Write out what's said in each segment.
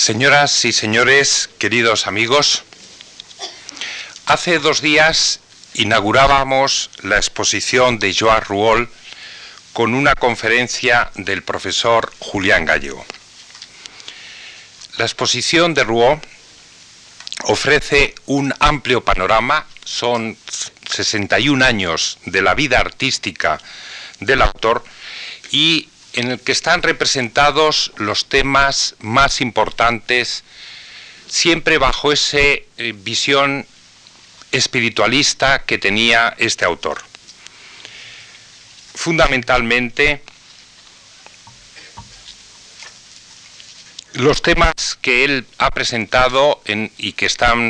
Señoras y señores, queridos amigos, hace dos días inaugurábamos la exposición de Joan Ruol con una conferencia del profesor Julián Gallego. La exposición de Rouault ofrece un amplio panorama, son 61 años de la vida artística del autor y en el que están representados los temas más importantes, siempre bajo esa eh, visión espiritualista que tenía este autor. Fundamentalmente, los temas que él ha presentado y que,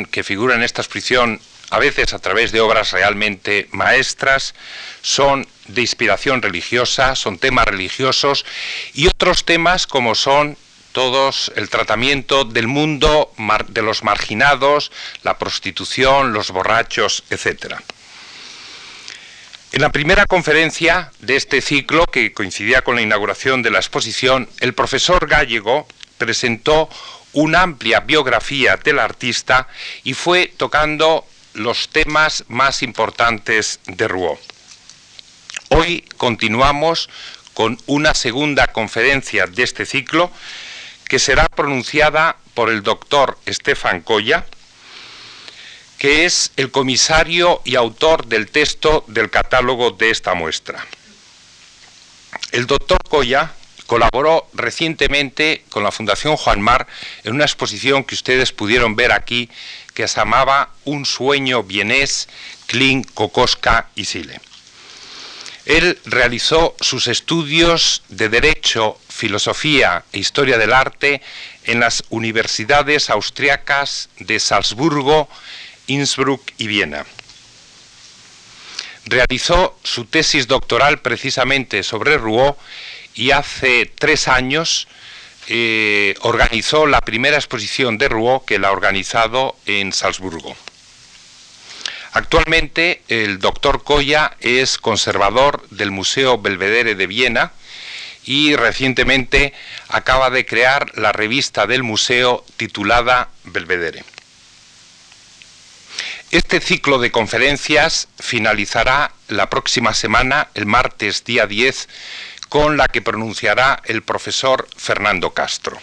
que figuran en esta exposición a veces a través de obras realmente maestras, son de inspiración religiosa, son temas religiosos y otros temas como son todos el tratamiento del mundo de los marginados, la prostitución, los borrachos, etc. En la primera conferencia de este ciclo, que coincidía con la inauguración de la exposición, el profesor Gallego presentó una amplia biografía del artista y fue tocando los temas más importantes de Rouault. Hoy continuamos con una segunda conferencia de este ciclo que será pronunciada por el doctor Estefan Coya, que es el comisario y autor del texto del catálogo de esta muestra. El doctor Coya colaboró recientemente con la Fundación Juan Mar en una exposición que ustedes pudieron ver aquí que llamaba Un sueño bienés, Klein, Cocosca y Sile. Él realizó sus estudios de Derecho, Filosofía e Historia del Arte en las universidades austriacas de Salzburgo, Innsbruck y Viena. Realizó su tesis doctoral precisamente sobre Rouault y hace tres años eh, organizó la primera exposición de Rouault que la ha organizado en Salzburgo. Actualmente el doctor Coya es conservador del Museo Belvedere de Viena y recientemente acaba de crear la revista del museo titulada Belvedere. Este ciclo de conferencias finalizará la próxima semana, el martes día 10, con la que pronunciará el profesor Fernando Castro.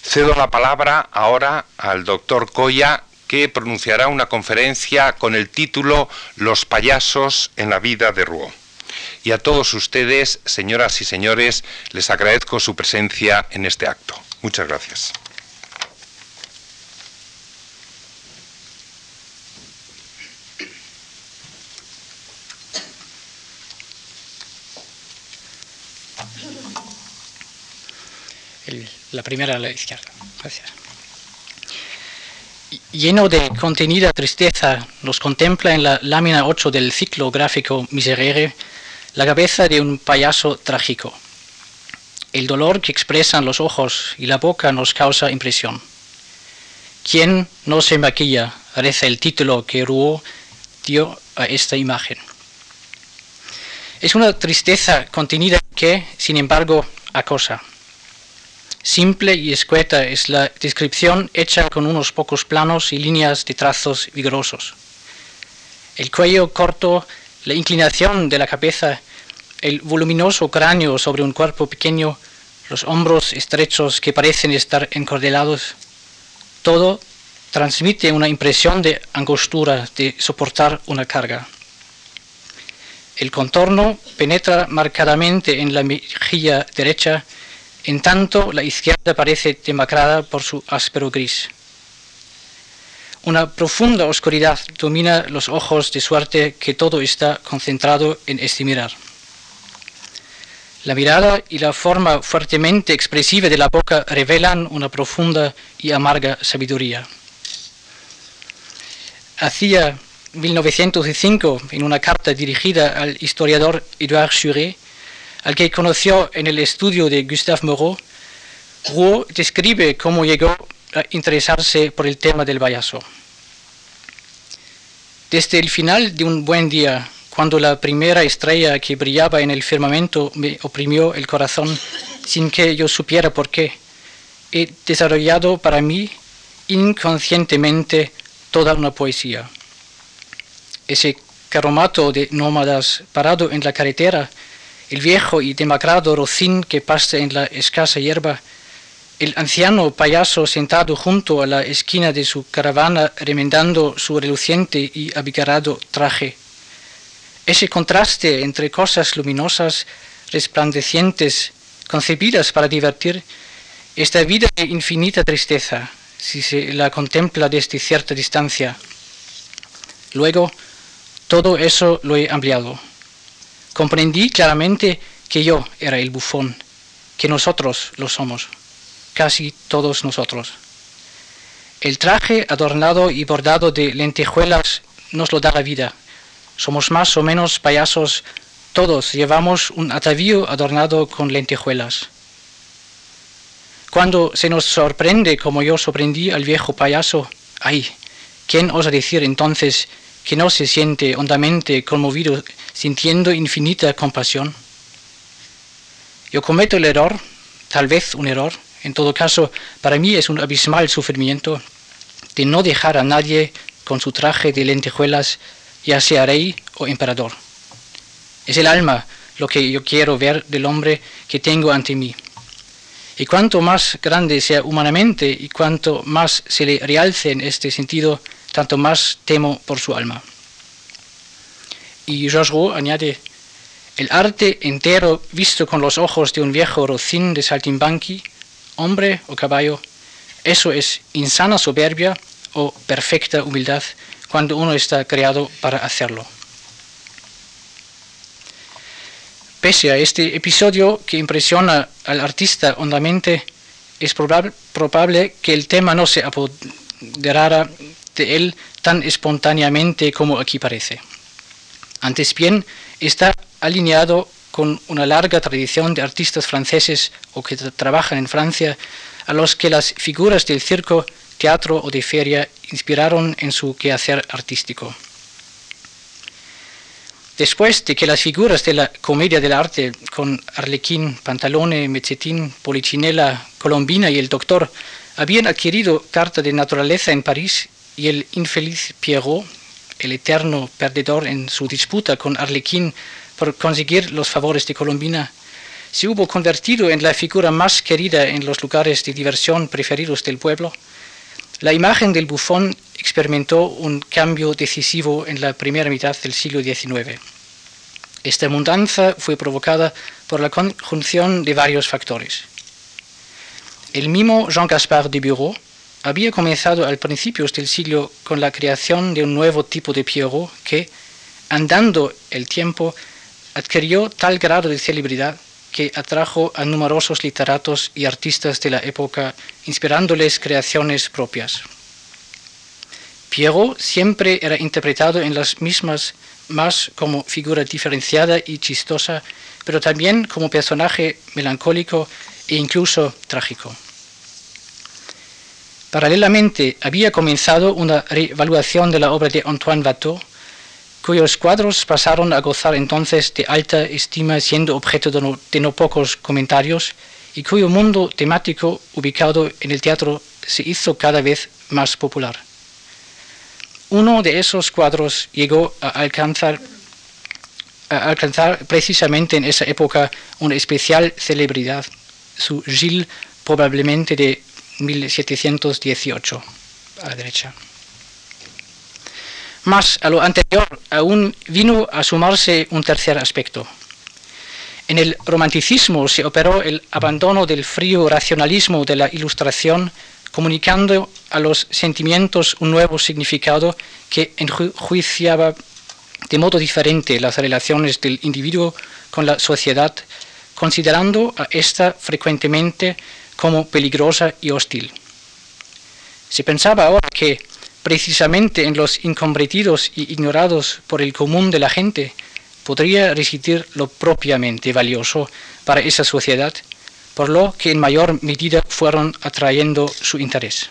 Cedo la palabra ahora al doctor Coya, que pronunciará una conferencia con el título Los payasos en la vida de Rouault. Y a todos ustedes, señoras y señores, les agradezco su presencia en este acto. Muchas gracias. La primera a la izquierda. Gracias. Lleno de contenida tristeza, nos contempla en la lámina 8 del ciclo gráfico Miserere la cabeza de un payaso trágico. El dolor que expresan los ojos y la boca nos causa impresión. ¿Quién no se maquilla? Parece el título que Rouault dio a esta imagen. Es una tristeza contenida que, sin embargo, acosa. Simple y escueta es la descripción hecha con unos pocos planos y líneas de trazos vigorosos. El cuello corto, la inclinación de la cabeza, el voluminoso cráneo sobre un cuerpo pequeño, los hombros estrechos que parecen estar encordelados, todo transmite una impresión de angostura, de soportar una carga. El contorno penetra marcadamente en la mejilla derecha en tanto, la izquierda parece demacrada por su áspero gris. Una profunda oscuridad domina los ojos de suerte que todo está concentrado en este mirar. La mirada y la forma fuertemente expresiva de la boca revelan una profunda y amarga sabiduría. Hacia 1905, en una carta dirigida al historiador Edouard Churet, al que conoció en el estudio de Gustave Moreau, Rouault describe cómo llegó a interesarse por el tema del payaso. Desde el final de un buen día, cuando la primera estrella que brillaba en el firmamento me oprimió el corazón sin que yo supiera por qué, he desarrollado para mí inconscientemente toda una poesía. Ese caromato de nómadas parado en la carretera, el viejo y demacrado rocín que pasa en la escasa hierba, el anciano payaso sentado junto a la esquina de su caravana remendando su reluciente y abigarrado traje. Ese contraste entre cosas luminosas, resplandecientes, concebidas para divertir, esta vida de infinita tristeza, si se la contempla desde cierta distancia. Luego, todo eso lo he ampliado. Comprendí claramente que yo era el bufón, que nosotros lo somos, casi todos nosotros. El traje adornado y bordado de lentejuelas nos lo da la vida. Somos más o menos payasos, todos llevamos un atavío adornado con lentejuelas. Cuando se nos sorprende como yo sorprendí al viejo payaso, ay, ¿quién osa decir entonces que no se siente hondamente conmovido, sintiendo infinita compasión? Yo cometo el error, tal vez un error, en todo caso, para mí es un abismal sufrimiento de no dejar a nadie con su traje de lentejuelas, ya sea rey o emperador. Es el alma lo que yo quiero ver del hombre que tengo ante mí. Y cuanto más grande sea humanamente y cuanto más se le realce en este sentido, tanto más temo por su alma. Y Georges añade, el arte entero visto con los ojos de un viejo rocín de saltimbanqui, hombre o caballo, eso es insana soberbia o perfecta humildad cuando uno está creado para hacerlo. Pese a este episodio que impresiona al artista hondamente, es probable que el tema no se apoderara él tan espontáneamente como aquí parece. Antes bien, está alineado con una larga tradición de artistas franceses o que trabajan en Francia, a los que las figuras del circo, teatro o de feria inspiraron en su quehacer artístico. Después de que las figuras de la comedia del arte, con Arlequín, Pantalone, Mechetín, Polichinela, Colombina y el Doctor, habían adquirido carta de naturaleza en París y el infeliz Pierrot, el eterno perdedor en su disputa con Arlequín por conseguir los favores de Colombina, se hubo convertido en la figura más querida en los lugares de diversión preferidos del pueblo, la imagen del bufón experimentó un cambio decisivo en la primera mitad del siglo XIX. Esta mudanza fue provocada por la conjunción de varios factores. El mismo Jean-Gaspard de Bureau había comenzado al principio del siglo con la creación de un nuevo tipo de Pierrot que, andando el tiempo, adquirió tal grado de celebridad que atrajo a numerosos literatos y artistas de la época, inspirándoles creaciones propias. Pierrot siempre era interpretado en las mismas más como figura diferenciada y chistosa, pero también como personaje melancólico e incluso trágico. Paralelamente había comenzado una reevaluación de la obra de Antoine Watteau, cuyos cuadros pasaron a gozar entonces de alta estima siendo objeto de no, pocos comentarios y cuyo mundo temático ubicado en el teatro se hizo cada vez más popular. Uno de esos cuadros llegó a alcanzar, a alcanzar precisamente en esa época una especial celebridad, su Gilles probablemente de 1718, a la derecha. Más a lo anterior aún vino a sumarse un tercer aspecto. En el romanticismo se operó el abandono del frío racionalismo de la ilustración, comunicando a los sentimientos un nuevo significado que enjuiciaba de modo diferente las relaciones del individuo con la sociedad, considerando a ésta frecuentemente como peligrosa y hostil. Se pensaba ahora que precisamente en los incomprendidos y ignorados por el común de la gente, podría residir lo propiamente valioso para esa sociedad, por lo que en mayor medida fueron atrayendo su interés.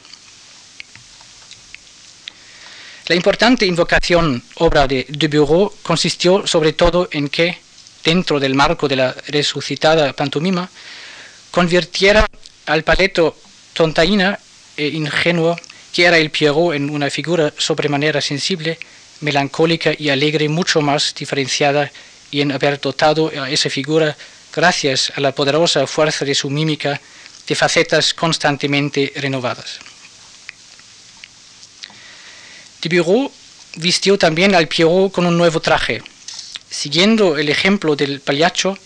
La importante invocación obra de De Bureau consistió sobre todo en que, dentro del marco de la resucitada pantomima, convirtiera al paleto tontaína e ingenuo que era el Pierrot en una figura sobremanera sensible, melancólica y alegre, mucho más diferenciada y en haber dotado a esa figura, gracias a la poderosa fuerza de su mímica, de facetas constantemente renovadas. Bureau vistió también al Pierrot con un nuevo traje. Siguiendo el ejemplo del pagliaccio,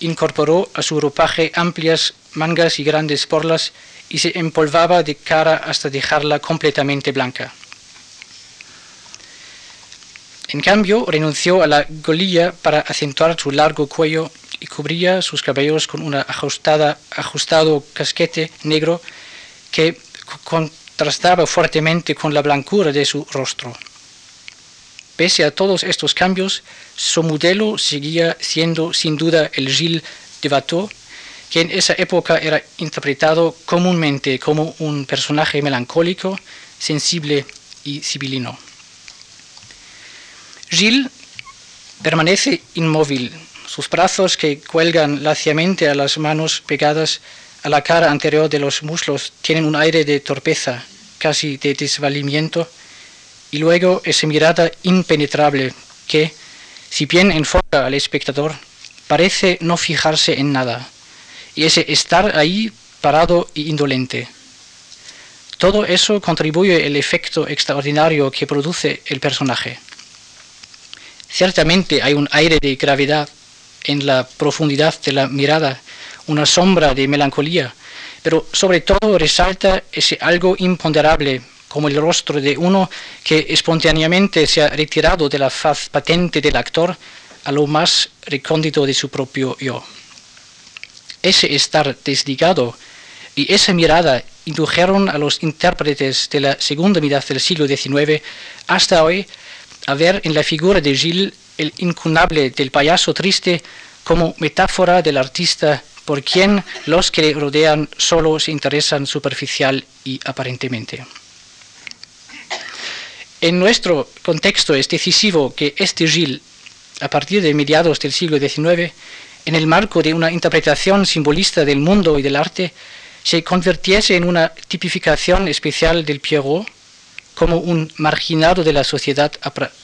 incorporó a su ropaje amplias mangas y grandes porlas y se empolvaba de cara hasta dejarla completamente blanca. En cambio, renunció a la golilla para acentuar su largo cuello y cubría sus cabellos con un ajustado casquete negro que contrastaba fuertemente con la blancura de su rostro. Pese a todos estos cambios, su modelo seguía siendo sin duda el Gilles de Watteau, que en esa época era interpretado comúnmente como un personaje melancólico, sensible y sibilino. Gilles permanece inmóvil, sus brazos que cuelgan laciamente a las manos pegadas a la cara anterior de los muslos tienen un aire de torpeza, casi de desvalimiento, y luego esa mirada impenetrable que, si bien enfoca al espectador, parece no fijarse en nada, y ese estar ahí parado e indolente. Todo eso contribuye al efecto extraordinario que produce el personaje. Ciertamente hay un aire de gravedad en la profundidad de la mirada, una sombra de melancolía, pero sobre todo resalta ese algo imponderable como el rostro de uno que espontáneamente se ha retirado de la faz patente del actor a lo más recóndito de su propio yo. Ese estar desligado y esa mirada indujeron a los intérpretes de la segunda mitad del siglo XIX hasta hoy a ver en la figura de Gilles el incunable del payaso triste como metáfora del artista por quien los que le rodean solo se interesan superficial y aparentemente. En nuestro contexto es decisivo que este Gilles, a partir de mediados del siglo XIX, en el marco de una interpretación simbolista del mundo y del arte, se convirtiese en una tipificación especial del Pierrot como un marginado de la sociedad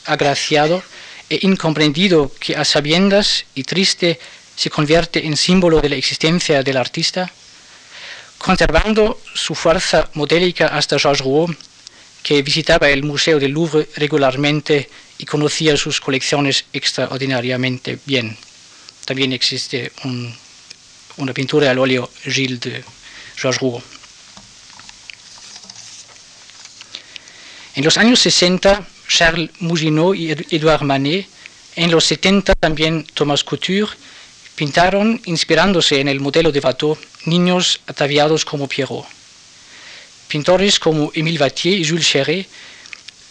agraciado e incomprendido que a sabiendas y triste se convierte en símbolo de la existencia del artista, conservando su fuerza modélica hasta Georges Rouault, que visitaba el Museo del Louvre regularmente y conocía sus colecciones extraordinariamente bien. También existe una pintura al óleo Gilles de Georges Rouault. En los años 60, Charles Mouginot y Edouard Manet, en los 70 también Thomas Couture, pintaron, inspirándose en el modelo de Watteau, niños ataviados como Pierrot. Pintores como Émile Vattier y Jules Chéret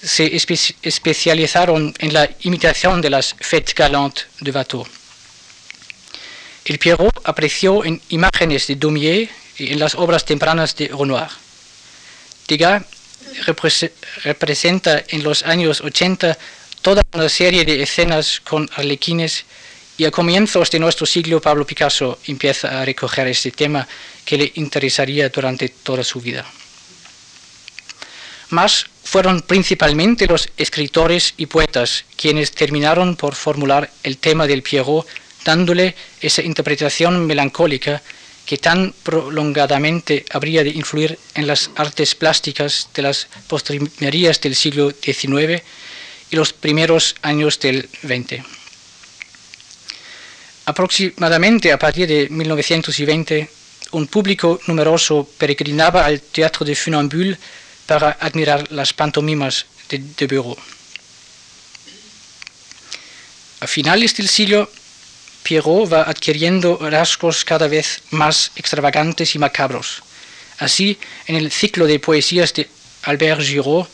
se especializaron en la imitación de las fêtes galantes de Watteau. El Pierrot apreció en imágenes de Daumier y en las obras tempranas de Renoir. Degas representa en los años 80 toda una serie de escenas con arlequines y a comienzos de nuestro siglo Pablo Picasso empieza a recoger este tema que le interesaría durante toda su vida mas fueron principalmente los escritores y poetas quienes terminaron por formular el tema del Pierrot, dándole esa interpretación melancólica que tan prolongadamente habría de influir en las artes plásticas de las postrimerías del siglo XIX y los primeros años del XX. Aproximadamente a partir de 1920, un público numeroso peregrinaba al Teatro de Funambule para admirar las pantomimas de, de Bureau. A finales del siglo, Pierrot va adquiriendo rasgos cada vez más extravagantes y macabros. Así, en el ciclo de poesías de Albert Giraud,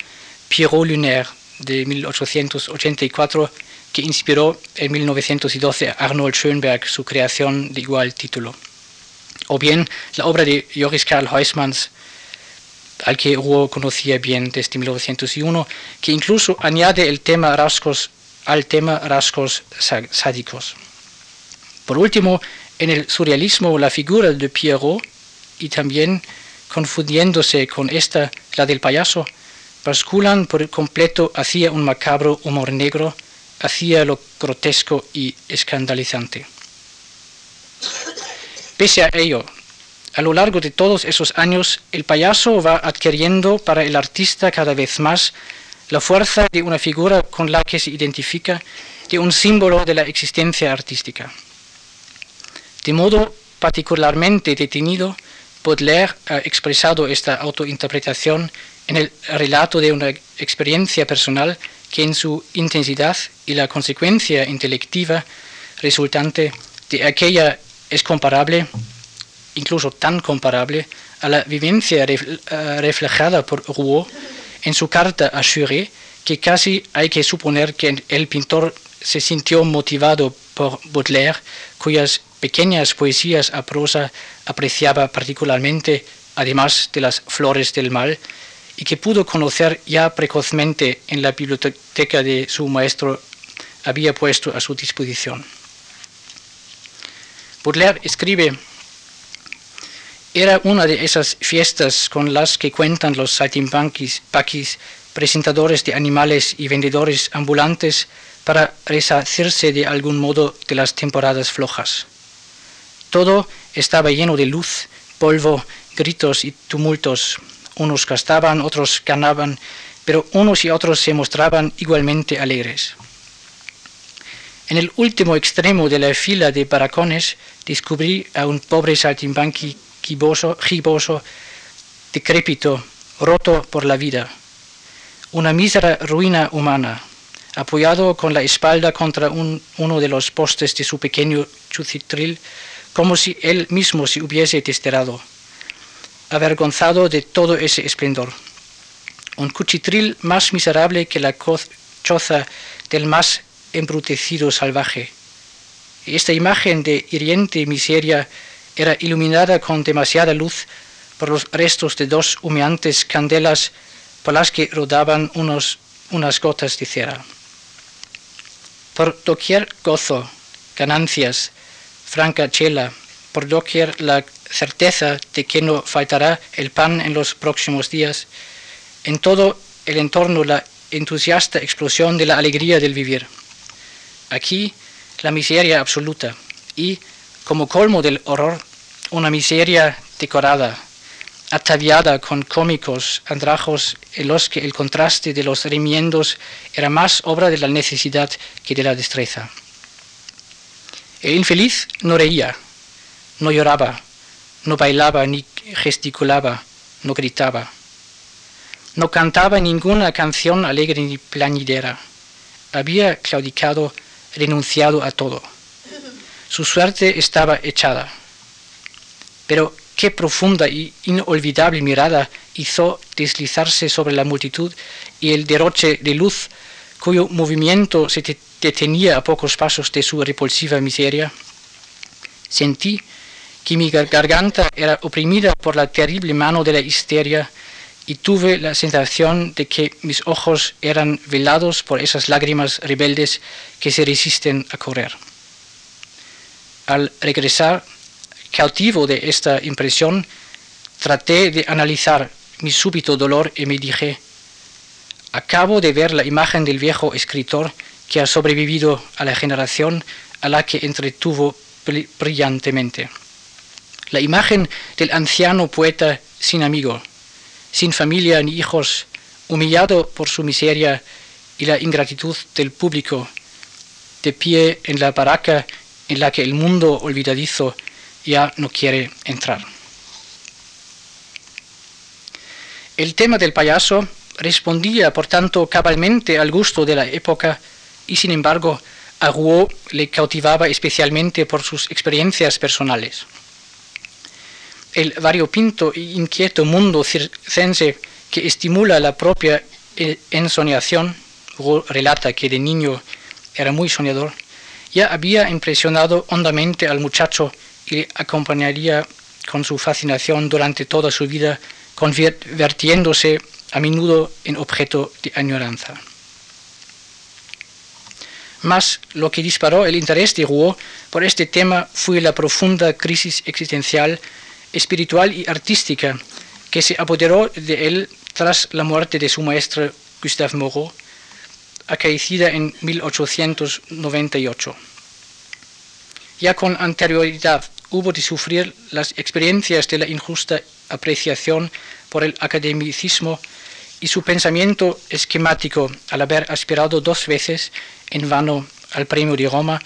Pierrot Lunaire, de 1884, que inspiró en 1912 a Arnold Schönberg su creación de igual título. O bien la obra de Joris Karl Huysmans, al que Rouault conocía bien desde 1901, que incluso añade el tema rasgos al tema rasgos sádicos. Por último, en el surrealismo la figura de Pierrot y también confundiéndose con esta, la del payaso, basculan por completo hacia un macabro humor negro, hacia lo grotesco y escandalizante. Pese a ello, a lo largo de todos esos años, el payaso va adquiriendo para el artista cada vez más la fuerza de una figura con la que se identifica, de un símbolo de la existencia artística. De modo particularmente detenido, Baudelaire ha expresado esta autointerpretación en el relato de una experiencia personal que en su intensidad y la consecuencia intelectiva resultante de aquella es comparable, incluso tan comparable, a la vivencia eh, reflejada por Rouault en su carta a Churet, que casi hay que suponer que el pintor se sintió motivado por Baudelaire, cuyas pequeñas poesías a prosa apreciaba particularmente, además de las flores del mal, y que pudo conocer ya precozmente en la biblioteca de su maestro había puesto a su disposición. Baudelaire escribe, era una de esas fiestas con las que cuentan los saltimbanquis, presentadores de animales y vendedores ambulantes para resarcirse de algún modo de las temporadas flojas. Todo estaba lleno de luz, polvo, gritos y tumultos. Unos gastaban, otros ganaban, pero unos y otros se mostraban igualmente alegres. En el último extremo de la fila de baracones descubrí a un pobre saltimbanqui giboso, giboso, decrépito, roto por la vida. Una mísera ruina humana, apoyado con la espalda contra uno de los postes de su pequeño chucitril, como si él mismo se hubiese desterrado, avergonzado de todo ese esplendor. Un cuchitril más miserable que la choza del más embrutecido salvaje. Esta imagen de hiriente miseria era iluminada con demasiada luz por los restos de dos humeantes candelas por las que rodaban unas gotas de cera. Por doquier gozo, ganancias, franca chela, por doquier la certeza de que no faltará el pan en los próximos días, en todo el entorno la entusiasta explosión de la alegría del vivir. Aquí la miseria absoluta y, como colmo del horror, una miseria decorada, ataviada con cómicos andrajos en los que el contraste de los remiendos era más obra de la necesidad que de la destreza. El infeliz no reía, no lloraba, no bailaba ni gesticulaba, no gritaba. No cantaba ninguna canción alegre ni plañidera. Había claudicado, renunciado a todo. Su suerte estaba echada. Pero qué profunda y inolvidable mirada hizo deslizarse sobre la multitud y el derroche de luz cuyo movimiento se detenía a pocos pasos de su repulsiva miseria. Sentí que mi garganta era oprimida por la terrible mano de la histeria y tuve la sensación de que mis ojos eran velados por esas lágrimas rebeldes que se resisten a correr. Al regresar, cautivo de esta impresión, traté de analizar mi súbito dolor y me dije, acabo de ver la imagen del viejo escritor que ha sobrevivido a la generación a la que entretuvo brillantemente. La imagen del anciano poeta sin amigo, sin familia ni hijos, humillado por su miseria y la ingratitud del público, de pie en la baraca en la que el mundo olvidadizo ya no quiere entrar. El tema del payaso respondía, por tanto, cabalmente al gusto de la época y, sin embargo, a Rouault le cautivaba especialmente por sus experiencias personales. El variopinto e inquieto mundo circense que estimula la propia eh, ensoñación, Rouault relata que de niño era muy soñador, ya había impresionado hondamente al muchacho y le acompañaría con su fascinación durante toda su vida, convirtiéndose a menudo en objeto de añoranza. Mas lo que disparó el interés de Rouault por este tema fue la profunda crisis existencial, espiritual y artística que se apoderó de él tras la muerte de su maestro Gustave Moreau, acaecida en 1898. Ya con anterioridad hubo de sufrir las experiencias de la injusta apreciación por el academicismo y su pensamiento esquemático al haber aspirado dos veces en vano al premio de Roma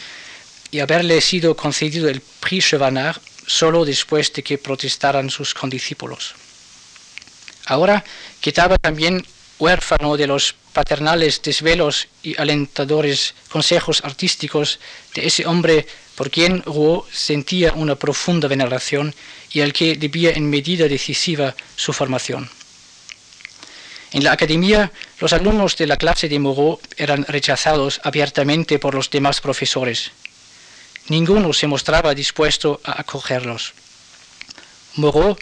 y haberle sido concedido el Prix Chevanard solo después de que protestaran sus condiscípulos. Ahora quedaba también huérfano de los paternales desvelos y alentadores consejos artísticos de ese hombre por quien Rouault sentía una profunda veneración y al que debía en medida decisiva su formación. En la academia, los alumnos de la clase de Moreau eran rechazados abiertamente por los demás profesores. Ninguno se mostraba dispuesto a acogerlos. Moreau,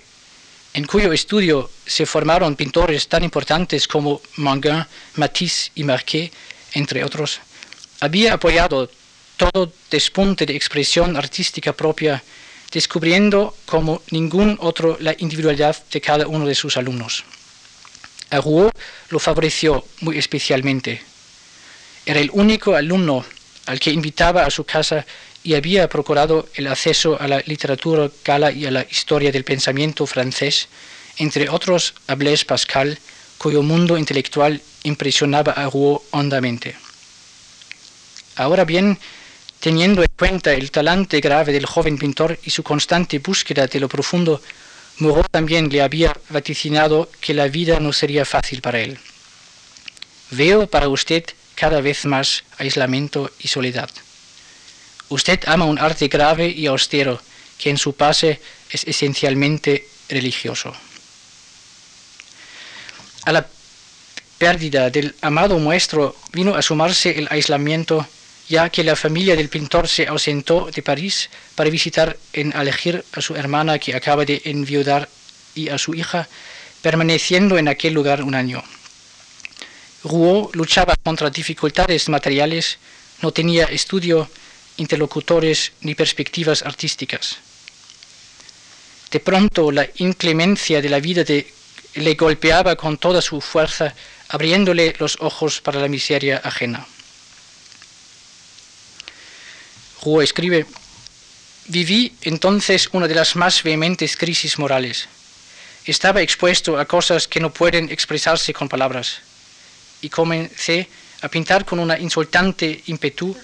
en cuyo estudio se formaron pintores tan importantes como Manguin, Matisse y Marquet, entre otros, había apoyado todo despunte de expresión artística propia, descubriendo como ningún otro la individualidad de cada uno de sus alumnos. A Rouault lo favoreció muy especialmente. Era el único alumno al que invitaba a su casa y había procurado el acceso a la literatura gala y a la historia del pensamiento francés, entre otros a Blaise Pascal, cuyo mundo intelectual impresionaba a Rouault hondamente. Ahora bien, teniendo en cuenta el talante grave del joven pintor y su constante búsqueda de lo profundo, Moreau también le había vaticinado que la vida no sería fácil para él. Veo para usted cada vez más aislamiento y soledad. Usted ama un arte grave y austero que en su base es esencialmente religioso. A la pérdida del amado maestro vino a sumarse el aislamiento ya que la familia del pintor se ausentó de París para visitar en Algir a su hermana que acaba de enviudar y a su hija, permaneciendo en aquel lugar un año. Rouault luchaba contra dificultades materiales, no tenía estudio, interlocutores ni perspectivas artísticas. De pronto la inclemencia de la vida le golpeaba con toda su fuerza, abriéndole los ojos para la miseria ajena. Rouault escribe, viví entonces una de las más vehementes crisis morales. Estaba expuesto a cosas que no pueden expresarse con palabras y comencé a pintar con una insultante ímpetu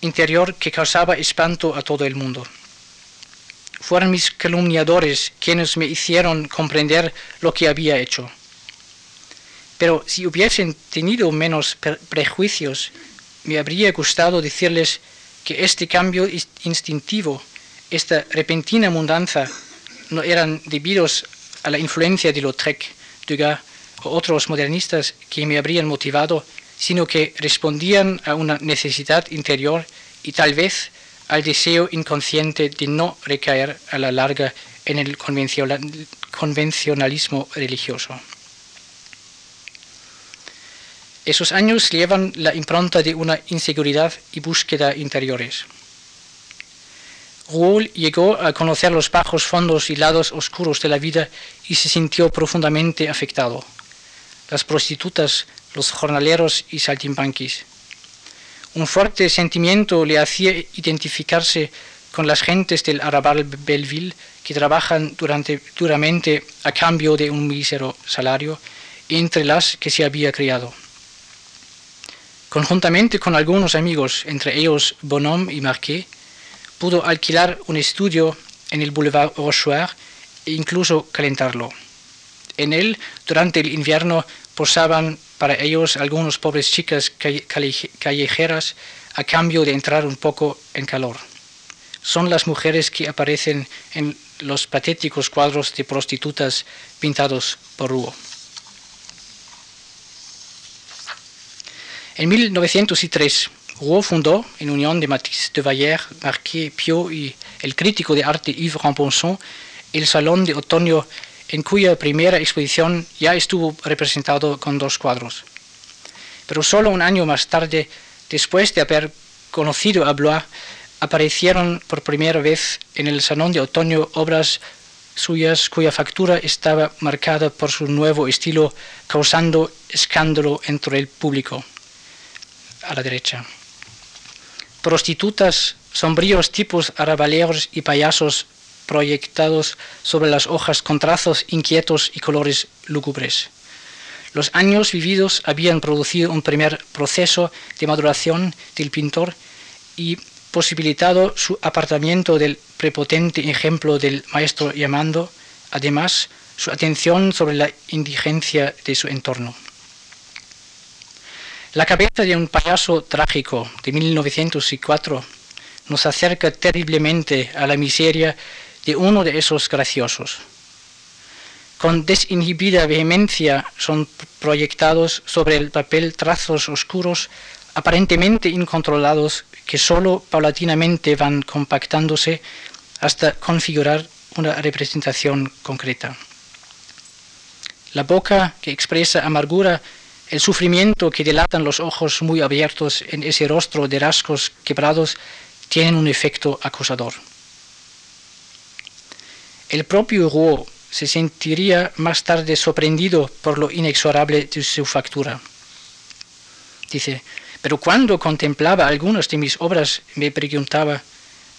interior que causaba espanto a todo el mundo. Fueron mis calumniadores quienes me hicieron comprender lo que había hecho. Pero si hubiesen tenido menos prejuicios, me habría gustado decirles que este cambio instintivo, esta repentina mudanza, no eran debidos a la influencia de Lautrec, Degas o otros modernistas que me habrían motivado, sino que respondían a una necesidad interior y tal vez al deseo inconsciente de no recaer a la larga en el convencionalismo religioso. Esos años llevan la impronta de una inseguridad y búsqueda interiores. Rouault llegó a conocer los bajos fondos y lados oscuros de la vida y se sintió profundamente afectado. Las prostitutas, los jornaleros y saltimbanquis. Un fuerte sentimiento le hacía identificarse con las gentes del arrabal Belleville que trabajan duramente a cambio de un mísero salario, entre las que se había criado. Conjuntamente con algunos amigos, entre ellos Bonhomme y Marquet, pudo alquilar un estudio en el Boulevard Rochoir e incluso calentarlo. En él, durante el invierno, posaban para ellos algunas pobres chicas callejeras a cambio de entrar un poco en calor. Son las mujeres que aparecen en los patéticos cuadros de prostitutas pintados por Rouault. En 1903, Rouault fundó, en unión de Matisse de Valère, Marquet, Pio y el crítico de arte Yves Ramponson, el Salón de Otoño, en cuya primera exposición ya estuvo representado con dos cuadros. Pero solo un año más tarde, después de haber conocido a Blois, aparecieron por primera vez en el Salón de Otoño obras suyas cuya factura estaba marcada por su nuevo estilo, causando escándalo entre el público. A la derecha. Prostitutas, sombríos tipos arrabaleros y payasos proyectados sobre las hojas con trazos inquietos y colores lúgubres. Los años vividos habían producido un primer proceso de maduración del pintor y posibilitado su apartamiento del prepotente ejemplo del maestro llamando, además, su atención sobre la indigencia de su entorno. La cabeza de un payaso trágico de 1904 nos acerca terriblemente a la miseria de uno de esos graciosos. Con desinhibida vehemencia son proyectados sobre el papel trazos oscuros aparentemente incontrolados que sólo paulatinamente van compactándose hasta configurar una representación concreta. La boca que expresa amargura, el sufrimiento que delatan los ojos muy abiertos en ese rostro de rasgos quebrados, tienen un efecto acusador. El propio Rouault se sentiría más tarde sorprendido por lo inexorable de su factura. Dice, pero cuando contemplaba algunas de mis obras me preguntaba,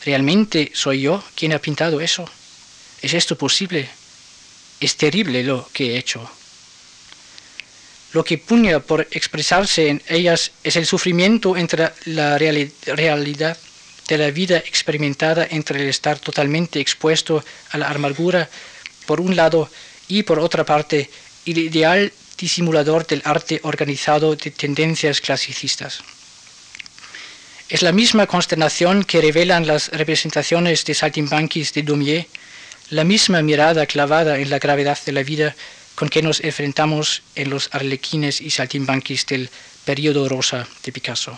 ¿realmente soy yo quien ha pintado eso? ¿Es esto posible? Es terrible lo que he hecho. Lo que puña por expresarse en ellas es el sufrimiento entre la realidad de la vida experimentada entre el estar totalmente expuesto a la amargura por un lado y por otra parte el ideal disimulador del arte organizado de tendencias clasicistas. Es la misma consternación que revelan las representaciones de saltimbanquis de Daumier, la misma mirada clavada en la gravedad de la vida con que nos enfrentamos en los arlequines y saltimbanquis del periodo rosa de Picasso.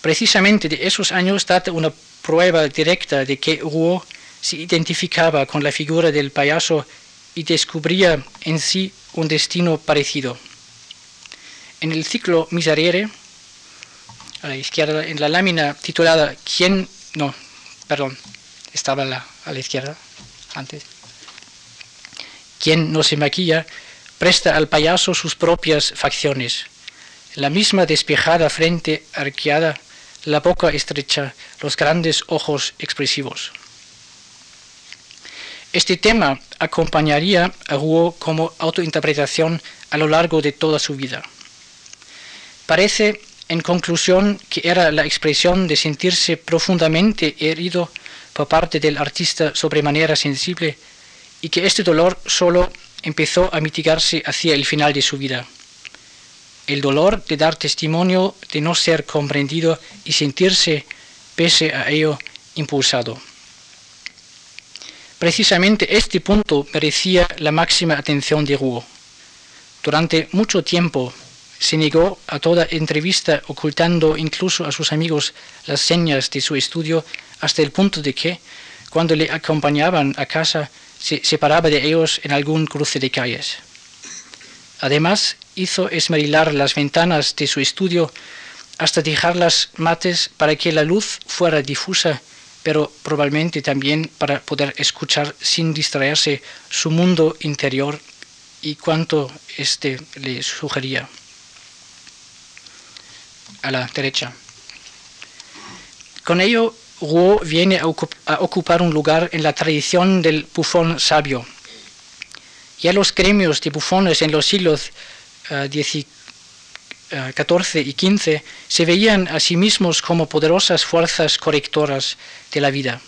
Precisamente de esos años data una prueba directa de que Rouault se identificaba con la figura del payaso y descubría en sí un destino parecido. En el ciclo Miserere, a la izquierda, en la lámina titulada ¿Quién? No, perdón, estaba a la izquierda antes. ¿Quién no se maquilla? Presta al payaso sus propias facciones. La misma despejada frente arqueada, la boca estrecha, los grandes ojos expresivos. Este tema acompañaría a Rouault como autointerpretación a lo largo de toda su vida. Parece, en conclusión, que era la expresión de sentirse profundamente herido por parte del artista sobremanera sensible y que este dolor solo empezó a mitigarse hacia el final de su vida. El dolor de dar testimonio de no ser comprendido y sentirse, pese a ello, impulsado. Precisamente este punto merecía la máxima atención de Rouault. Durante mucho tiempo se negó a toda entrevista ocultando incluso a sus amigos las señas de su estudio hasta el punto de que, cuando le acompañaban a casa, se separaba de ellos en algún cruce de calles. Además, hizo esmerilar las ventanas de su estudio hasta dejarlas mates para que la luz fuera difusa pero probablemente también para poder escuchar sin distraerse su mundo interior y cuanto éste le sugería. A la derecha. Con ello, Rouault viene a, ocupar un lugar en la tradición del bufón sabio. Ya los gremios de bufones en los siglos XIV XIV y XV se veían a sí mismos como poderosas fuerzas correctoras de la vida.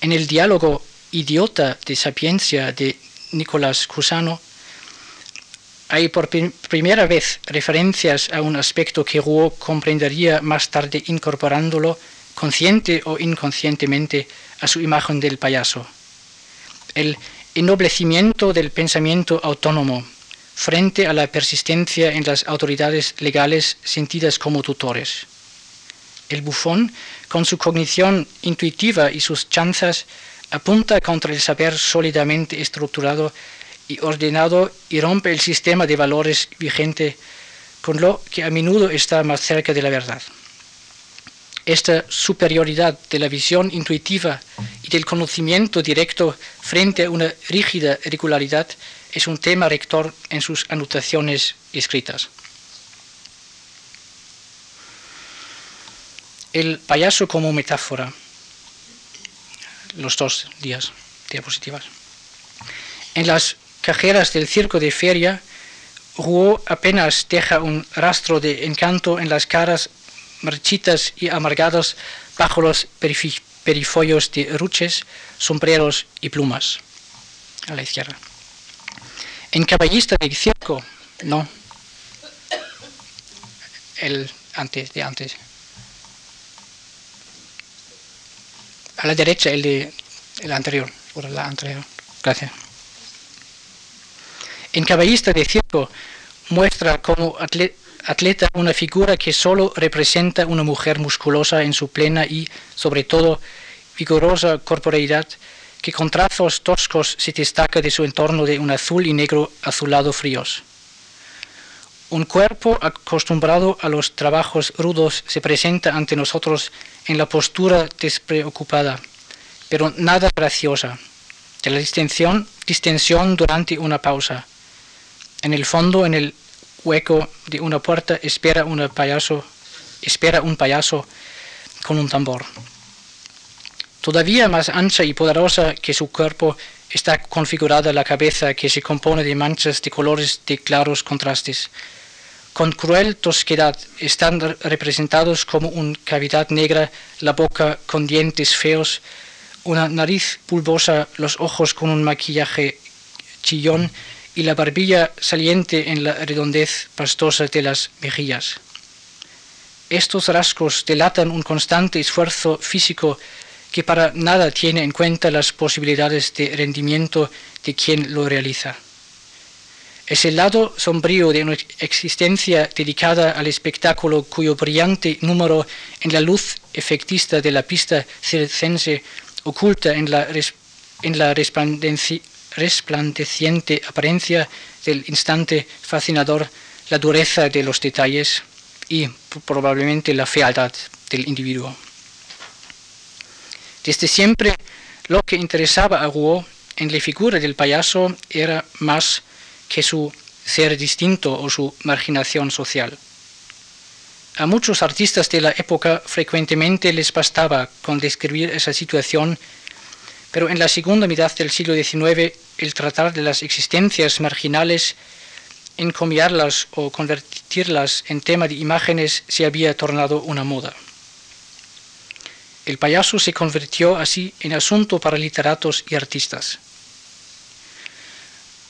En el diálogo idiota de sapiencia de Nicolás Cusano, hay por primera vez referencias a un aspecto que Rouault comprendería más tarde incorporándolo, consciente o inconscientemente, a su imagen del payaso. El ennoblecimiento del pensamiento autónomo, frente a la persistencia en las autoridades legales sentidas como tutores. El bufón, con su cognición intuitiva y sus chanzas, apunta contra el saber sólidamente estructurado y ordenado y rompe el sistema de valores vigente, con lo que a menudo está más cerca de la verdad. Esta superioridad de la visión intuitiva y del conocimiento directo frente a una rígida regularidad es un tema rector en sus anotaciones escritas. El payaso como metáfora. Los dos días, diapositivas. En las cajeras del circo de feria, Rouault apenas deja un rastro de encanto en las caras marchitas y amargadas bajo los perifollos de ruches, sombreros y plumas. A la izquierda. En caballista de circo, no. El antes de antes. A la derecha, el de el anterior, por la anterior. Gracias. En Caballista de Circo muestra como atleta una figura que solo representa una mujer musculosa en su plena y, sobre todo, vigorosa corporeidad, que con trazos toscos se destaca de su entorno de un azul y negro azulado fríos. Un cuerpo acostumbrado a los trabajos rudos se presenta ante nosotros en la postura despreocupada, pero nada graciosa, de la distensión, distensión durante una pausa en el fondo, en el hueco de una puerta, espera, una payaso, espera un payaso con un tambor. Todavía más ancha y poderosa que su cuerpo está configurada la cabeza que se compone de manchas de colores de claros contrastes. Con cruel tosquedad están representados como una cavidad negra la boca con dientes feos, una nariz pulvosa, los ojos con un maquillaje chillón y la barbilla saliente en la redondez pastosa de las mejillas. Estos rasgos delatan un constante esfuerzo físico que para nada tiene en cuenta las posibilidades de rendimiento de quien lo realiza. Es el lado sombrío de una existencia dedicada al espectáculo cuyo brillante número en la luz efectista de la pista circense oculta en la, en resplandeciente apariencia del instante fascinador, la dureza de los detalles y probablemente la fealdad del individuo. Desde siempre lo que interesaba a Rouault en la figura del payaso era más que su ser distinto o su marginación social. A muchos artistas de la época frecuentemente les bastaba con describir esa situación pero en la segunda mitad del siglo XIX el tratar de las existencias marginales, encomiarlas o convertirlas en tema de imágenes se había tornado una moda. El payaso se convirtió así en asunto para literatos y artistas.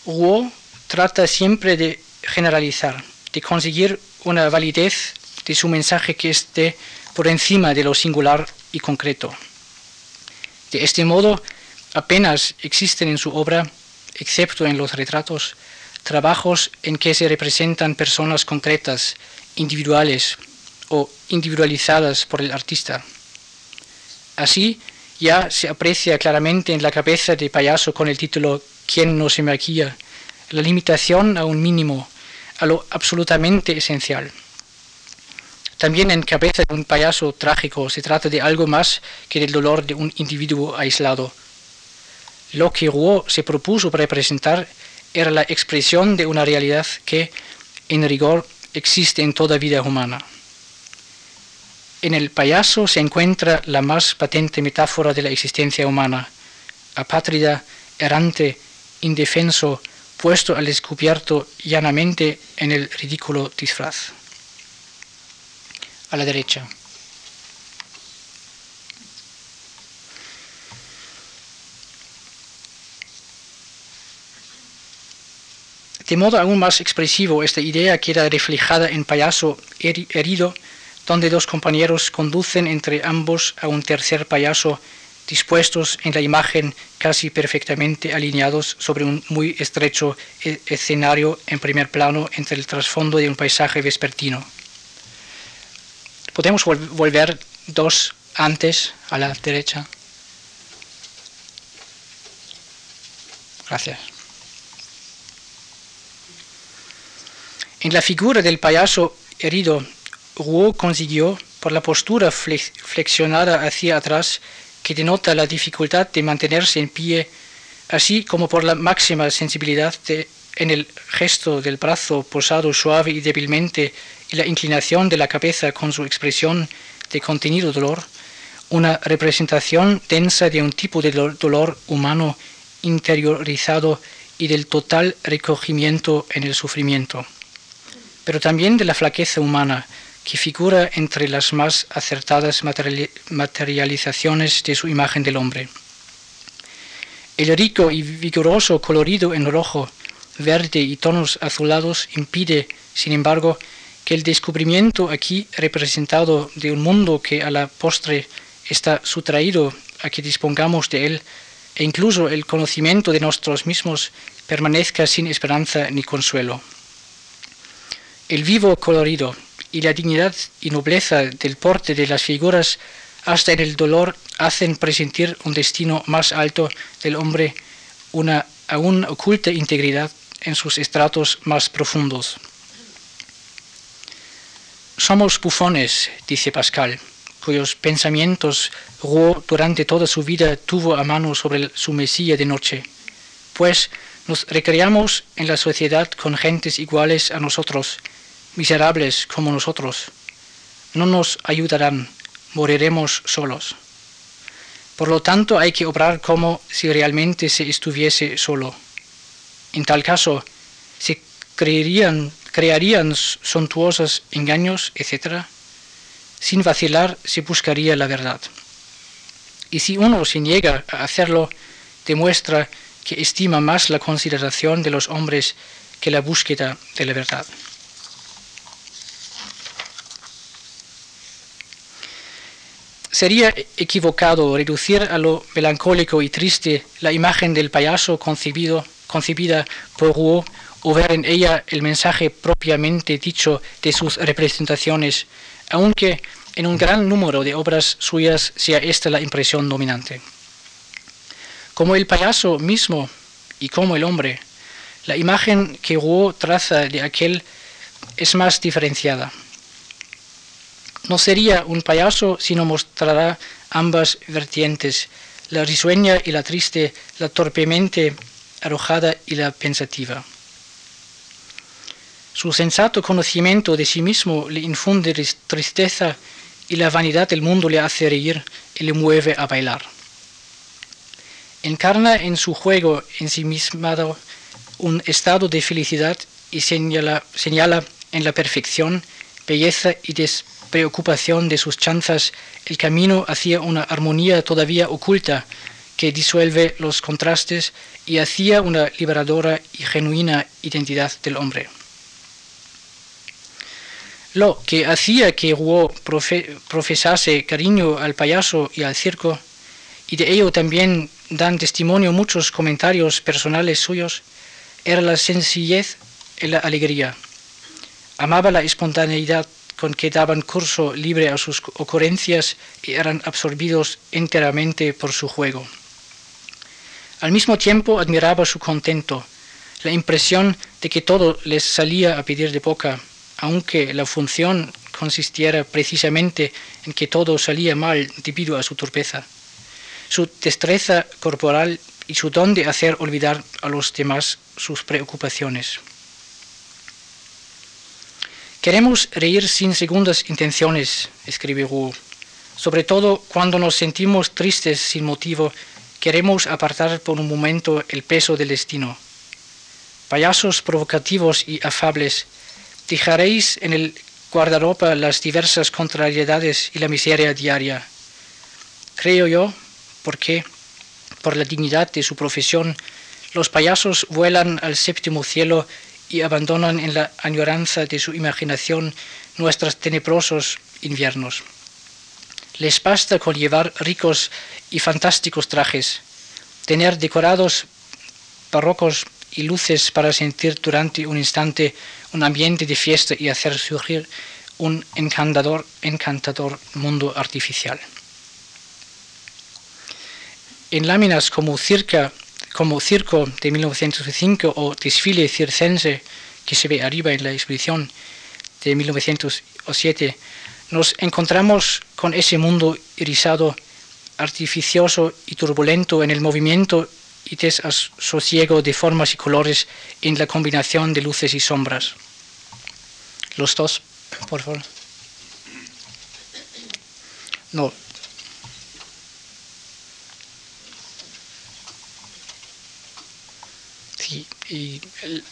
Rouault trata siempre de generalizar, de conseguir una validez de su mensaje que esté por encima de lo singular y concreto. De este modo, apenas existen en su obra, excepto en los retratos, trabajos en que se representan personas concretas, individuales o individualizadas por el artista. Así ya se aprecia claramente en la cabeza de payaso con el título ¿Quién no se maquilla? la limitación a un mínimo, a lo absolutamente esencial. También en cabeza de un payaso trágico se trata de algo más que del dolor de un individuo aislado lo que Rouault se propuso representar era la expresión de una realidad que, en rigor, existe en toda vida humana. En el payaso se encuentra la más patente metáfora de la existencia humana, apátrida, errante, indefenso, puesto al descubierto llanamente en el ridículo disfraz. A la derecha. De modo aún más expresivo, esta idea queda reflejada en Payaso herido, donde dos compañeros conducen entre ambos a un tercer payaso dispuestos en la imagen casi perfectamente alineados sobre un muy estrecho e-, escenario en primer plano entre el trasfondo de un paisaje vespertino. Podemos volver dos antes a la derecha. Gracias. En la figura del payaso herido, Rouault consiguió, por la postura flexionada hacia atrás que denota la dificultad de mantenerse en pie, así como por la máxima sensibilidad en el gesto del brazo posado suave y débilmente y la inclinación de la cabeza con su expresión de contenido dolor, una representación densa de un tipo de dolor humano interiorizado y del total recogimiento en el sufrimiento, pero también de la flaqueza humana, que figura entre las más acertadas materializaciones de su imagen del hombre. El rico y vigoroso colorido en rojo, verde y tonos azulados impide, sin embargo, que el descubrimiento aquí representado de un mundo que a la postre está sustraído a que dispongamos de él, e incluso el conocimiento de nosotros mismos permanezca sin esperanza ni consuelo. El vivo colorido y la dignidad y nobleza del porte de las figuras hasta en el dolor hacen presentir un destino más alto del hombre, una aún oculta integridad en sus estratos más profundos. Somos bufones, dice Pascal, cuyos pensamientos Rouault durante toda su vida tuvo a mano sobre su mesilla de noche, pues nos recreamos en la sociedad con gentes iguales a nosotros, miserables como nosotros. No nos ayudarán, moriremos solos. Por lo tanto, hay que obrar como si realmente se estuviese solo. En tal caso, se creerían, crearían suntuosos engaños, etc. Sin vacilar, se buscaría la verdad. Y si uno se niega a hacerlo, demuestra que estima más la consideración de los hombres que la búsqueda de la verdad. Sería equivocado reducir a lo melancólico y triste la imagen del payaso concebida por Rouault o ver en ella el mensaje propiamente dicho de sus representaciones, aunque en un gran número de obras suyas sea esta la impresión dominante. Como el payaso mismo y como el hombre, la imagen que Rouault traza de aquel es más diferenciada. No sería un payaso sino mostrará ambas vertientes, la risueña y la triste, la torpemente arrojada y la pensativa. Su sensato conocimiento de sí mismo le infunde tristeza y la vanidad del mundo le hace reír y le mueve a bailar. Encarna en su juego ensimismado un estado de felicidad y señala, señala en la perfección, belleza y des preocupación de sus chanzas el camino hacia una armonía todavía oculta que disuelve los contrastes y hacia una liberadora y genuina identidad del hombre. Lo que hacía que Rouault profesase cariño al payaso y al circo, y de ello también dan testimonio muchos comentarios personales suyos, era la sencillez y la alegría. Amaba la espontaneidad con que daban curso libre a sus ocurrencias y eran absorbidos enteramente por su juego. Al mismo tiempo admiraba su contento, la impresión de que todo les salía a pedir de boca, aunque la función consistiera precisamente en que todo salía mal debido a su torpeza. Su destreza corporal y su don de hacer olvidar a los demás sus preocupaciones. Queremos reír sin segundas intenciones, escribe Wu. Sobre todo cuando nos sentimos tristes sin motivo, queremos apartar por un momento el peso del destino. Payasos provocativos y afables, dejaréis en el guardarropa las diversas contrariedades y la miseria diaria. Creo yo, porque, por la dignidad de su profesión, los payasos vuelan al séptimo cielo y abandonan en la añoranza de su imaginación nuestros tenebrosos inviernos. Les basta con llevar ricos y fantásticos trajes, tener decorados barrocos y luces para sentir durante un instante un ambiente de fiesta y hacer surgir un encantador, encantador mundo artificial. En láminas como circa como Circo de 1905 o Desfile Circense que se ve arriba en la exposición de 1907, nos encontramos con ese mundo irisado, artificioso y turbulento en el movimiento y desasosiego de formas y colores en la combinación de luces y sombras. Los dos, por favor. No. Sí, y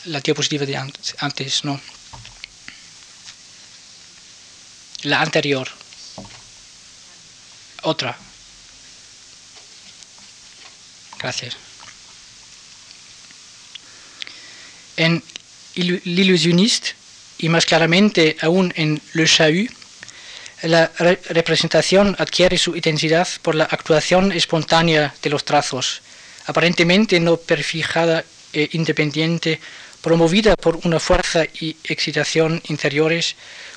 la diapositiva de antes, no. La anterior. Otra. Gracias. En L'illusionniste, y más claramente aún en Le Chahut, la representación adquiere su intensidad por la actuación espontánea de los trazos, aparentemente no perfijada e independiente, promovida por una fuerza y excitación interiores,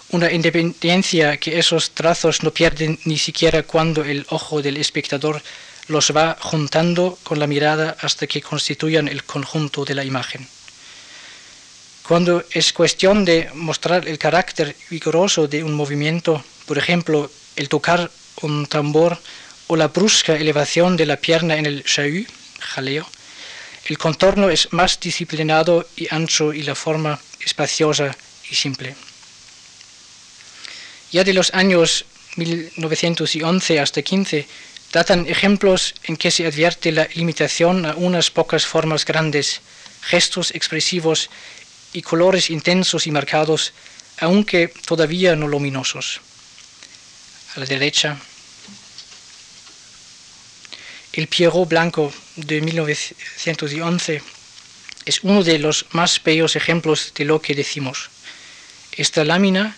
una independencia que esos trazos no pierden ni siquiera cuando el ojo del espectador los va juntando con la mirada hasta que constituyan el conjunto de la imagen. Cuando es cuestión de mostrar el carácter vigoroso de un movimiento, por ejemplo, el tocar un tambor o la brusca elevación de la pierna en el chahut, jaleo, el contorno es más disciplinado y ancho y la forma espaciosa y simple. Ya de los años 1911 hasta 15 datan ejemplos en que se advierte la limitación a unas pocas formas grandes, gestos expresivos y colores intensos y marcados, aunque todavía no luminosos. A la derecha, el Pierrot blanco de 1911 es uno de los más bellos ejemplos de lo que decimos. Esta lámina,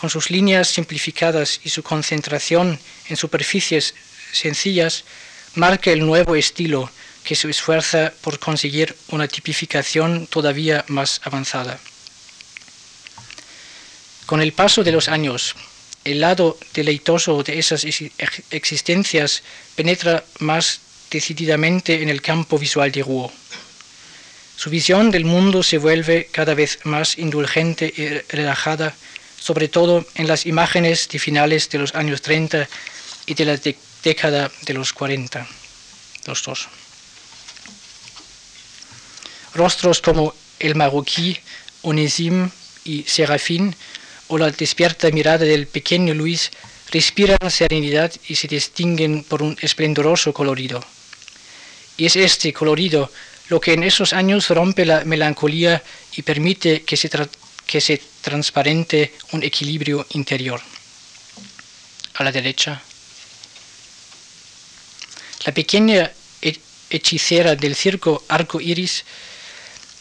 con sus líneas simplificadas y su concentración en superficies sencillas, marca el nuevo estilo que se esfuerza por conseguir una tipificación todavía más avanzada. Con el paso de los años, el lado deleitoso de esas existencias penetra más decididamente en el campo visual de Rouault. Su visión del mundo se vuelve cada vez más indulgente y relajada, sobre todo en las imágenes de finales de los años 30 y de la década de los 40, los dos. Rostros como el marroquí, Onésime y Serafín, o la despierta mirada del pequeño Luis, respiran serenidad y se distinguen por un esplendoroso colorido. Y es este colorido lo que en esos años rompe la melancolía y permite que se, que se transparente un equilibrio interior. A la derecha. La pequeña hechicera del circo arco iris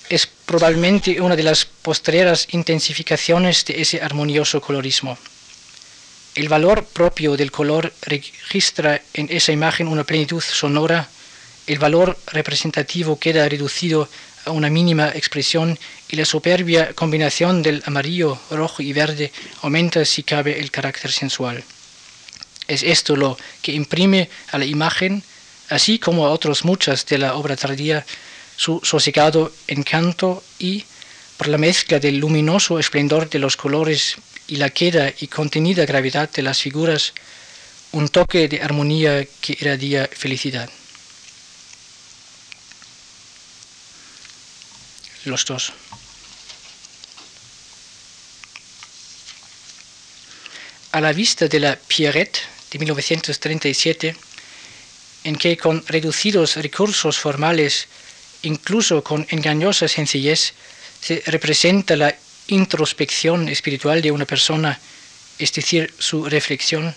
es probablemente una de las postreras intensificaciones de ese armonioso colorismo. El valor propio del color registra en esa imagen una plenitud sonora, el valor representativo queda reducido a una mínima expresión y la soberbia combinación del amarillo, rojo y verde aumenta si cabe el carácter sensual. Es esto lo que imprime a la imagen, así como a otras muchas de la obra tardía, su sosegado encanto y, por la mezcla del luminoso esplendor de los colores y la queda y contenida gravedad de las figuras, un toque de armonía que irradia felicidad. Los dos. A la vista de la Pierrette de 1937, en que con reducidos recursos formales incluso con engañosa sencillez, se representa la introspección espiritual de una persona, es decir, su reflexión,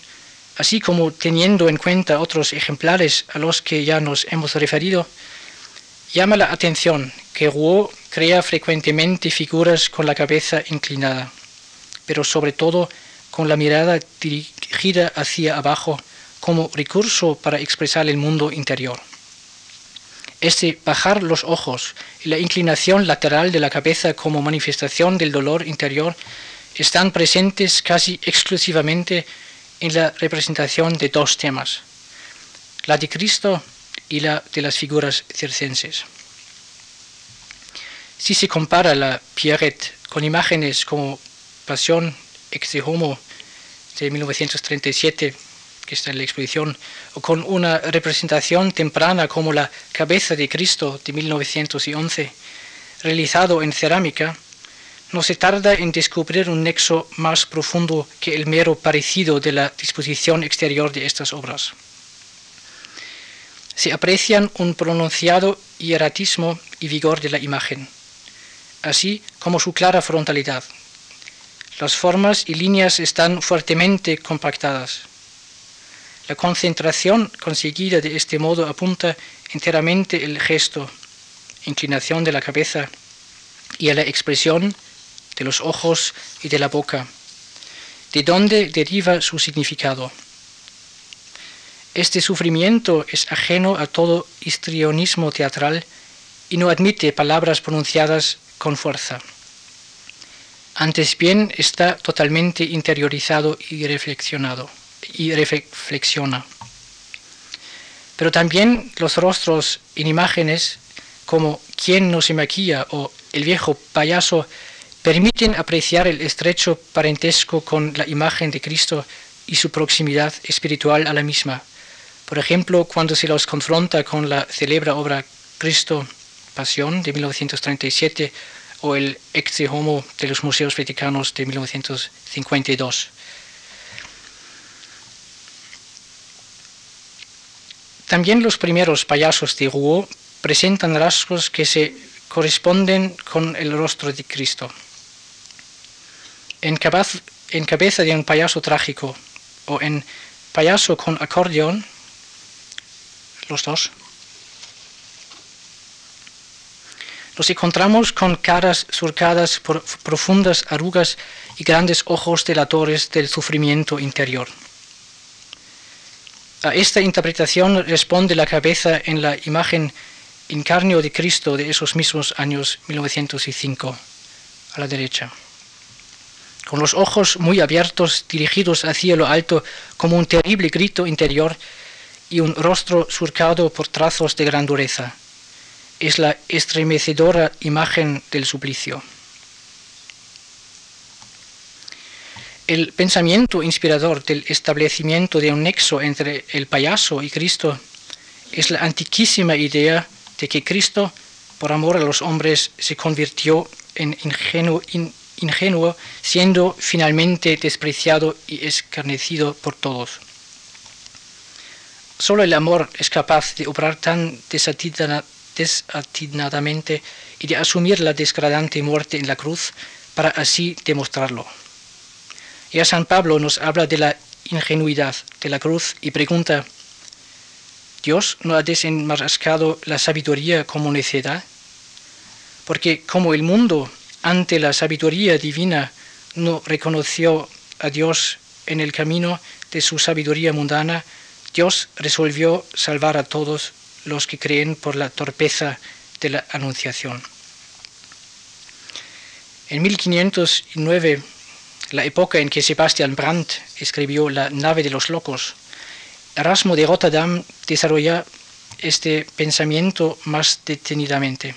así como teniendo en cuenta otros ejemplares a los que ya nos hemos referido, llama la atención que Rouault crea frecuentemente figuras con la cabeza inclinada, pero sobre todo con la mirada dirigida hacia abajo como recurso para expresar el mundo interior. Este bajar los ojos y la inclinación lateral de la cabeza como manifestación del dolor interior están presentes casi exclusivamente en la representación de dos temas, la de Cristo y la de las figuras circenses. Si se compara la Pierrette con imágenes como Pasión ex homo de 1937, que está en la exposición, con una representación temprana como la cabeza de Cristo de 1911, realizado en cerámica, no se tarda en descubrir un nexo más profundo que el mero parecido de la disposición exterior de estas obras. Se aprecian un pronunciado hieratismo y vigor de la imagen, así como su clara frontalidad. Las formas y líneas están fuertemente compactadas. La concentración conseguida de este modo apunta enteramente el gesto, inclinación de la cabeza y a la expresión de los ojos y de la boca, de donde deriva su significado. Este sufrimiento es ajeno a todo histrionismo teatral y no admite palabras pronunciadas con fuerza. Antes bien está totalmente interiorizado y reflexionado y reflexiona. Pero también los rostros en imágenes como ¿Quién no se maquilla? o El viejo payaso permiten apreciar el estrecho parentesco con la imagen de Cristo y su proximidad espiritual a la misma. Por ejemplo, cuando se los confronta con la célebre obra Cristo Pasión de 1937 o el Ecce Homo de los Museos Vaticanos de 1952. También los primeros payasos de Rouault presentan rasgos que se corresponden con el rostro de Cristo. En, en cabeza de un payaso trágico o en payaso con acordeón, los dos, nos encontramos con caras surcadas por profundas arrugas y grandes ojos delatores del sufrimiento interior. A esta interpretación responde la cabeza en la imagen incarnio de Cristo de esos mismos años 1905, a la derecha. Con los ojos muy abiertos, dirigidos hacia lo alto como un terrible grito interior y un rostro surcado por trazos de gran dureza es la estremecedora imagen del suplicio. El pensamiento inspirador del establecimiento de un nexo entre el payaso y Cristo es la antiquísima idea de que Cristo, por amor a los hombres, se convirtió en ingenuo, ingenuo siendo finalmente despreciado y escarnecido por todos. Solo el amor es capaz de obrar tan desatinadamente y de asumir la desgradante muerte en la cruz para así demostrarlo. Ya San Pablo nos habla de la ingenuidad de la cruz y pregunta, ¿Dios no ha desenmascarado la sabiduría como necedad? Porque como el mundo ante la sabiduría divina no reconoció a Dios en el camino de su sabiduría mundana, Dios resolvió salvar a todos los que creen por la torpeza de la Anunciación. En 1509, la época en que Sebastian Brandt escribió La nave de los locos, Erasmo de Rotterdam desarrolla este pensamiento más detenidamente.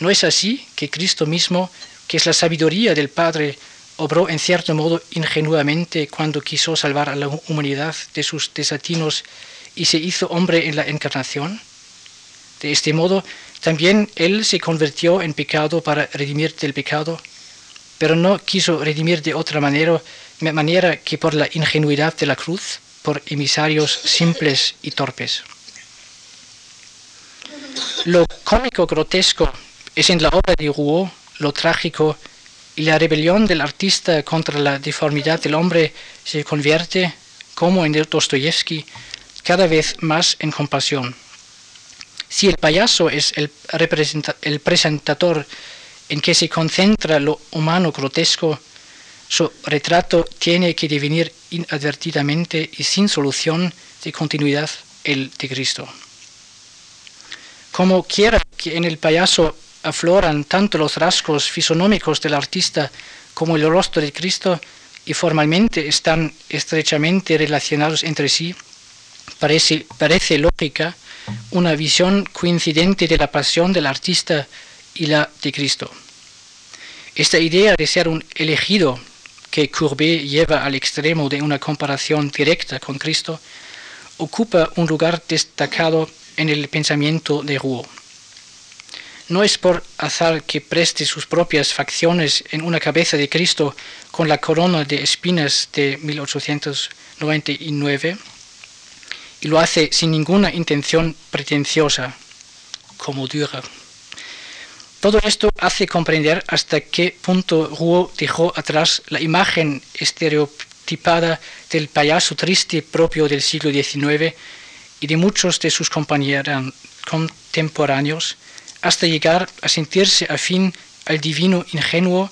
¿No es así que Cristo mismo, que es la sabiduría del Padre, obró en cierto modo ingenuamente cuando quiso salvar a la humanidad de sus desatinos y se hizo hombre en la encarnación. De este modo, también Él se convirtió en pecado para redimir del pecado, pero no quiso redimir de otra manera, que por la ingenuidad de la cruz, por emisarios simples y torpes. Lo cómico grotesco es en la obra de Rouault lo trágico y la rebelión del artista contra la deformidad del hombre se convierte, como en Dostoyevsky, cada vez más en compasión. Si el payaso es el, el presentador en que se concentra lo humano grotesco, su retrato tiene que devenir inadvertidamente y sin solución de continuidad el de Cristo. Como quiera que en el payaso afloran tanto los rasgos fisonómicos del artista como el rostro de Cristo y formalmente están estrechamente relacionados entre sí, parece, parece lógica una visión coincidente de la pasión del artista y la de Cristo. Esta idea de ser un elegido que Courbet lleva al extremo de una comparación directa con Cristo, ocupa un lugar destacado en el pensamiento de Rouault. No es por azar que preste sus propias facciones en una cabeza de Cristo con la corona de espinas de 1899 y lo hace sin ninguna intención pretenciosa, como Dürer. Todo esto hace comprender hasta qué punto Rouault dejó atrás la imagen estereotipada del payaso triste propio del siglo XIX y de muchos de sus compañeros contemporáneos, hasta llegar a sentirse afín al divino ingenuo,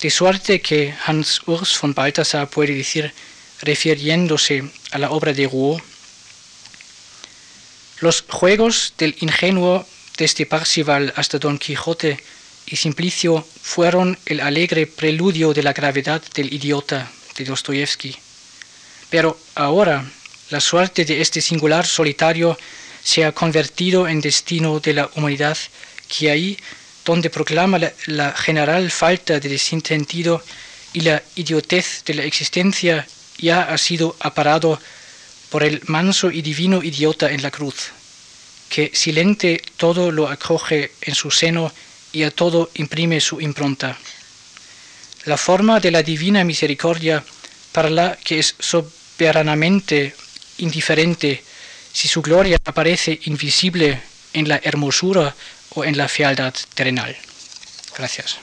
de suerte que Hans Urs von Balthasar puede decir, refiriéndose a la obra de Rouault, los juegos del ingenuo desde Parcival hasta Don Quijote y Simplicio fueron el alegre preludio de la gravedad del idiota de Dostoyevsky. Pero ahora la suerte de este singular solitario se ha convertido en destino de la humanidad que ahí donde proclama la, la general falta de sentido y la idiotez de la existencia ya ha sido aparado por el manso y divino idiota en la cruz, que silente todo lo acoge en su seno y a todo imprime su impronta. La forma de la divina misericordia para la que es soberanamente indiferente si su gloria aparece invisible en la hermosura o en la fealdad terrenal. Gracias.